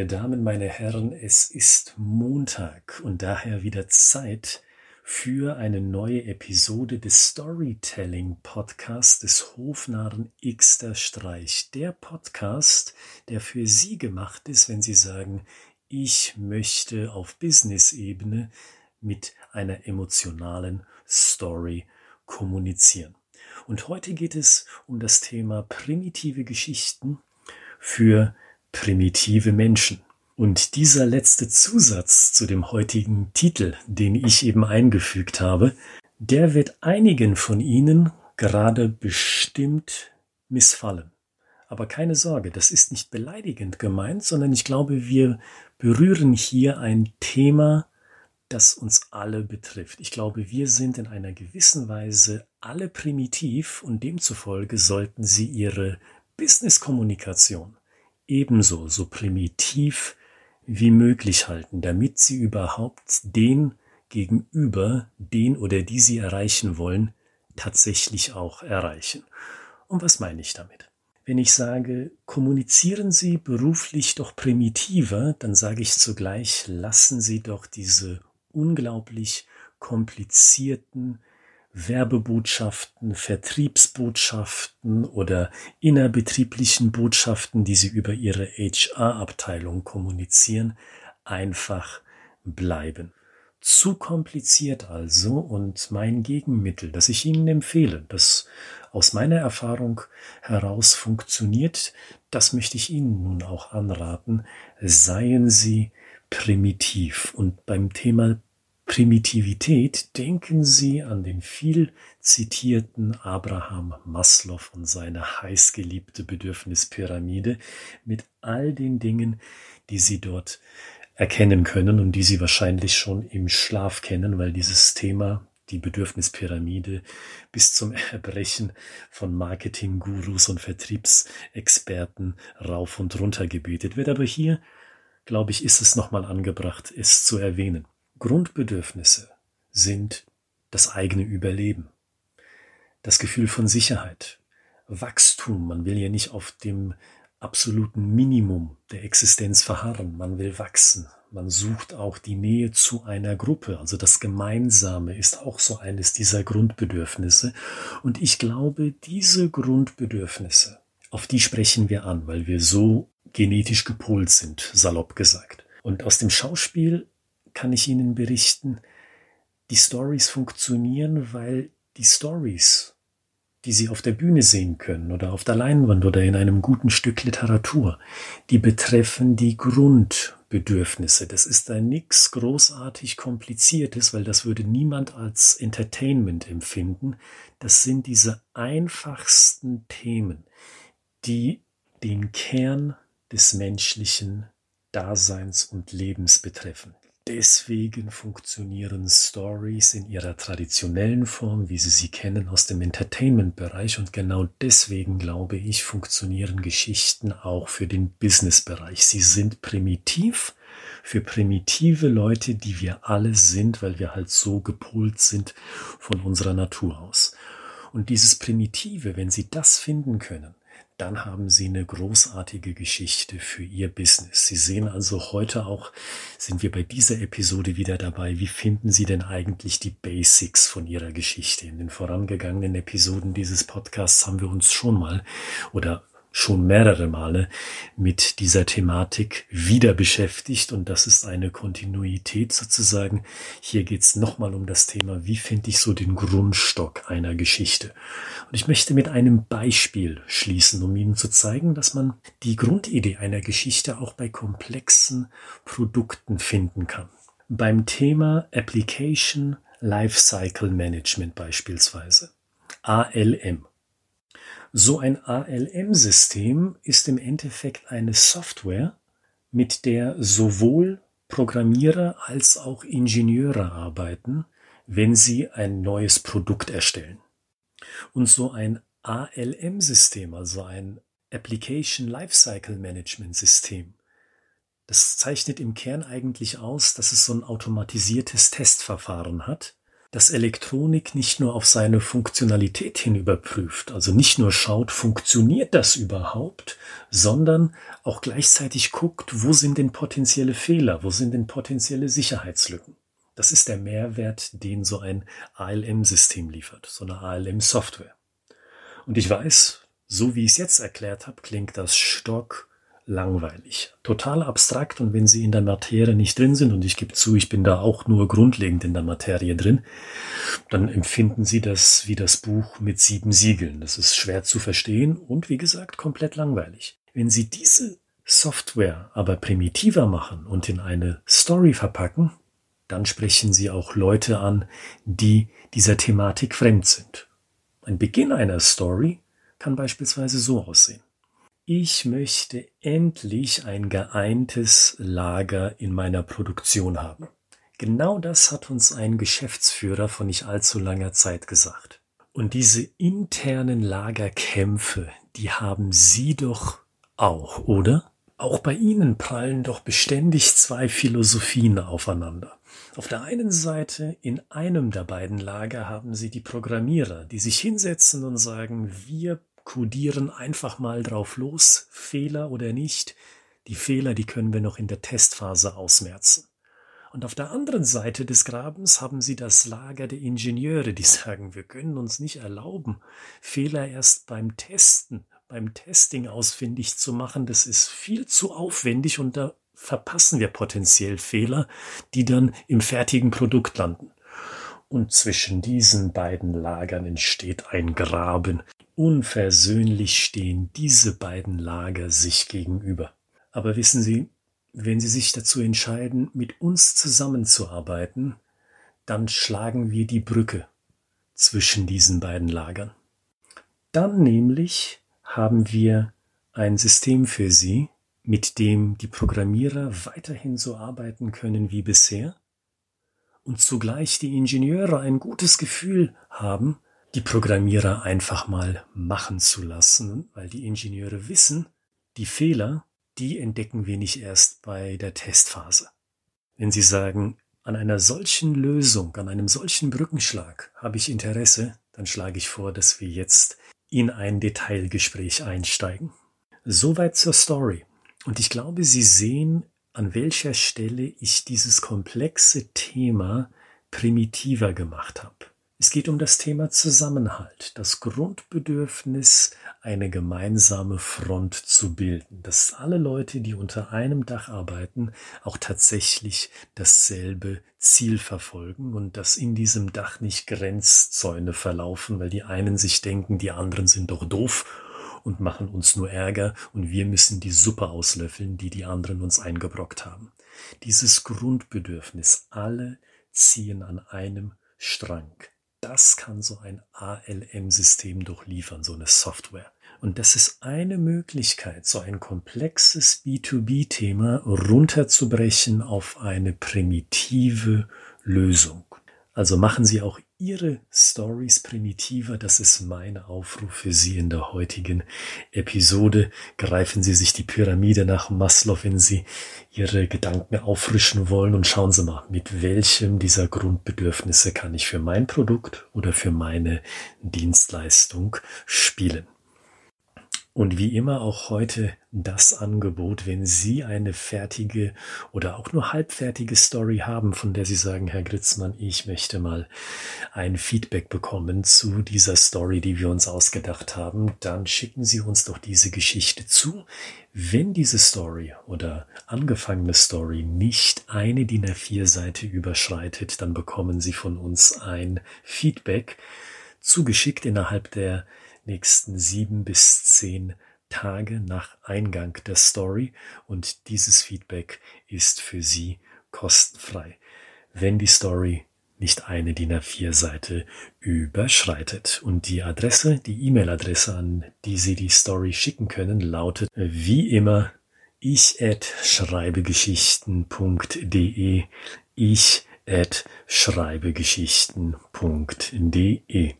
Meine Damen, meine Herren, es ist Montag und daher wieder Zeit für eine neue Episode des Storytelling Podcasts des Hofnarren Xter Streich. Der Podcast, der für Sie gemacht ist, wenn Sie sagen, ich möchte auf Business-Ebene mit einer emotionalen Story kommunizieren. Und heute geht es um das Thema primitive Geschichten für primitive Menschen. Und dieser letzte Zusatz zu dem heutigen Titel, den ich eben eingefügt habe, der wird einigen von Ihnen gerade bestimmt missfallen. Aber keine Sorge, das ist nicht beleidigend gemeint, sondern ich glaube, wir berühren hier ein Thema, das uns alle betrifft. Ich glaube, wir sind in einer gewissen Weise alle primitiv und demzufolge sollten Sie Ihre Business-Kommunikation ebenso so primitiv wie möglich halten, damit sie überhaupt den gegenüber, den oder die sie erreichen wollen, tatsächlich auch erreichen. Und was meine ich damit? Wenn ich sage, kommunizieren Sie beruflich doch primitiver, dann sage ich zugleich, lassen Sie doch diese unglaublich komplizierten Werbebotschaften, Vertriebsbotschaften oder innerbetrieblichen Botschaften, die sie über ihre HR-Abteilung kommunizieren, einfach bleiben. Zu kompliziert also und mein Gegenmittel, das ich Ihnen empfehle, das aus meiner Erfahrung heraus funktioniert, das möchte ich Ihnen nun auch anraten, seien Sie primitiv. Und beim Thema Primitivität denken Sie an den viel zitierten Abraham Maslow und seine heißgeliebte Bedürfnispyramide mit all den Dingen, die Sie dort erkennen können und die Sie wahrscheinlich schon im Schlaf kennen, weil dieses Thema, die Bedürfnispyramide, bis zum Erbrechen von Marketinggurus und Vertriebsexperten rauf und runter gebetet wird. Aber hier, glaube ich, ist es nochmal angebracht, es zu erwähnen. Grundbedürfnisse sind das eigene Überleben, das Gefühl von Sicherheit, Wachstum. Man will ja nicht auf dem absoluten Minimum der Existenz verharren. Man will wachsen. Man sucht auch die Nähe zu einer Gruppe. Also das Gemeinsame ist auch so eines dieser Grundbedürfnisse. Und ich glaube, diese Grundbedürfnisse, auf die sprechen wir an, weil wir so genetisch gepolt sind, salopp gesagt. Und aus dem Schauspiel kann ich Ihnen berichten, die Stories funktionieren, weil die Stories, die Sie auf der Bühne sehen können oder auf der Leinwand oder in einem guten Stück Literatur, die betreffen die Grundbedürfnisse. Das ist da nichts großartig kompliziertes, weil das würde niemand als Entertainment empfinden. Das sind diese einfachsten Themen, die den Kern des menschlichen Daseins und Lebens betreffen. Deswegen funktionieren Stories in ihrer traditionellen Form, wie Sie sie kennen aus dem Entertainment-Bereich und genau deswegen glaube ich, funktionieren Geschichten auch für den Business-Bereich. Sie sind primitiv für primitive Leute, die wir alle sind, weil wir halt so gepolt sind von unserer Natur aus. Und dieses Primitive, wenn Sie das finden können, dann haben Sie eine großartige Geschichte für Ihr Business. Sie sehen also heute auch, sind wir bei dieser Episode wieder dabei, wie finden Sie denn eigentlich die Basics von Ihrer Geschichte? In den vorangegangenen Episoden dieses Podcasts haben wir uns schon mal oder schon mehrere Male mit dieser Thematik wieder beschäftigt und das ist eine Kontinuität sozusagen. Hier geht es nochmal um das Thema, wie finde ich so den Grundstock einer Geschichte. Und ich möchte mit einem Beispiel schließen, um Ihnen zu zeigen, dass man die Grundidee einer Geschichte auch bei komplexen Produkten finden kann. Beim Thema Application Lifecycle Management beispielsweise. ALM. So ein ALM-System ist im Endeffekt eine Software, mit der sowohl Programmierer als auch Ingenieure arbeiten, wenn sie ein neues Produkt erstellen. Und so ein ALM-System, also ein Application Lifecycle Management System, das zeichnet im Kern eigentlich aus, dass es so ein automatisiertes Testverfahren hat dass Elektronik nicht nur auf seine Funktionalität hin überprüft, also nicht nur schaut, funktioniert das überhaupt, sondern auch gleichzeitig guckt, wo sind denn potenzielle Fehler, wo sind denn potenzielle Sicherheitslücken. Das ist der Mehrwert, den so ein ALM-System liefert, so eine ALM-Software. Und ich weiß, so wie ich es jetzt erklärt habe, klingt das stock langweilig. Total abstrakt und wenn Sie in der Materie nicht drin sind, und ich gebe zu, ich bin da auch nur grundlegend in der Materie drin, dann empfinden Sie das wie das Buch mit sieben Siegeln. Das ist schwer zu verstehen und wie gesagt komplett langweilig. Wenn Sie diese Software aber primitiver machen und in eine Story verpacken, dann sprechen Sie auch Leute an, die dieser Thematik fremd sind. Ein Beginn einer Story kann beispielsweise so aussehen. Ich möchte endlich ein geeintes Lager in meiner Produktion haben. Genau das hat uns ein Geschäftsführer von nicht allzu langer Zeit gesagt. Und diese internen Lagerkämpfe, die haben Sie doch auch, oder? Auch bei Ihnen prallen doch beständig zwei Philosophien aufeinander. Auf der einen Seite, in einem der beiden Lager haben Sie die Programmierer, die sich hinsetzen und sagen, wir codieren einfach mal drauf los, Fehler oder nicht. Die Fehler, die können wir noch in der Testphase ausmerzen. Und auf der anderen Seite des Grabens haben Sie das Lager der Ingenieure, die sagen, wir können uns nicht erlauben, Fehler erst beim Testen, beim Testing ausfindig zu machen. Das ist viel zu aufwendig und da verpassen wir potenziell Fehler, die dann im fertigen Produkt landen. Und zwischen diesen beiden Lagern entsteht ein Graben, Unversöhnlich stehen diese beiden Lager sich gegenüber. Aber wissen Sie, wenn Sie sich dazu entscheiden, mit uns zusammenzuarbeiten, dann schlagen wir die Brücke zwischen diesen beiden Lagern. Dann nämlich haben wir ein System für Sie, mit dem die Programmierer weiterhin so arbeiten können wie bisher und zugleich die Ingenieure ein gutes Gefühl haben, die Programmierer einfach mal machen zu lassen, weil die Ingenieure wissen, die Fehler, die entdecken wir nicht erst bei der Testphase. Wenn sie sagen, an einer solchen Lösung, an einem solchen Brückenschlag habe ich Interesse, dann schlage ich vor, dass wir jetzt in ein Detailgespräch einsteigen. Soweit zur Story. Und ich glaube, Sie sehen, an welcher Stelle ich dieses komplexe Thema primitiver gemacht habe. Es geht um das Thema Zusammenhalt, das Grundbedürfnis, eine gemeinsame Front zu bilden, dass alle Leute, die unter einem Dach arbeiten, auch tatsächlich dasselbe Ziel verfolgen und dass in diesem Dach nicht Grenzzäune verlaufen, weil die einen sich denken, die anderen sind doch doof und machen uns nur Ärger und wir müssen die Suppe auslöffeln, die die anderen uns eingebrockt haben. Dieses Grundbedürfnis, alle ziehen an einem Strang das kann so ein ALM-System durchliefern, so eine Software. Und das ist eine Möglichkeit, so ein komplexes B2B-Thema runterzubrechen auf eine primitive Lösung. Also machen Sie auch Ihre Stories primitiver. Das ist mein Aufruf für Sie in der heutigen Episode. Greifen Sie sich die Pyramide nach Maslow, wenn Sie Ihre Gedanken auffrischen wollen und schauen Sie mal, mit welchem dieser Grundbedürfnisse kann ich für mein Produkt oder für meine Dienstleistung spielen. Und wie immer auch heute das Angebot, wenn Sie eine fertige oder auch nur halbfertige Story haben, von der Sie sagen, Herr Gritzmann, ich möchte mal ein Feedback bekommen zu dieser Story, die wir uns ausgedacht haben, dann schicken Sie uns doch diese Geschichte zu. Wenn diese Story oder angefangene Story nicht eine DIN A4 Seite überschreitet, dann bekommen Sie von uns ein Feedback zugeschickt innerhalb der nächsten sieben bis zehn Tage nach Eingang der Story und dieses Feedback ist für Sie kostenfrei, wenn die Story nicht eine DIN A4 Seite überschreitet. Und die Adresse, die E-Mail-Adresse, an die Sie die Story schicken können, lautet wie immer ich at schreibegeschichten.de ich at schreibegeschichten.de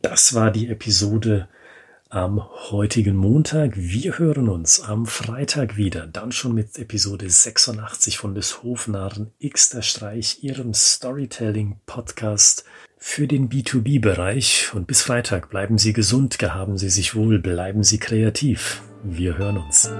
das war die Episode am heutigen Montag. Wir hören uns am Freitag wieder, dann schon mit Episode 86 von des Hofnarren X der Streich, Ihrem Storytelling-Podcast für den B2B-Bereich. Und bis Freitag bleiben Sie gesund, gehaben Sie sich wohl, bleiben Sie kreativ. Wir hören uns.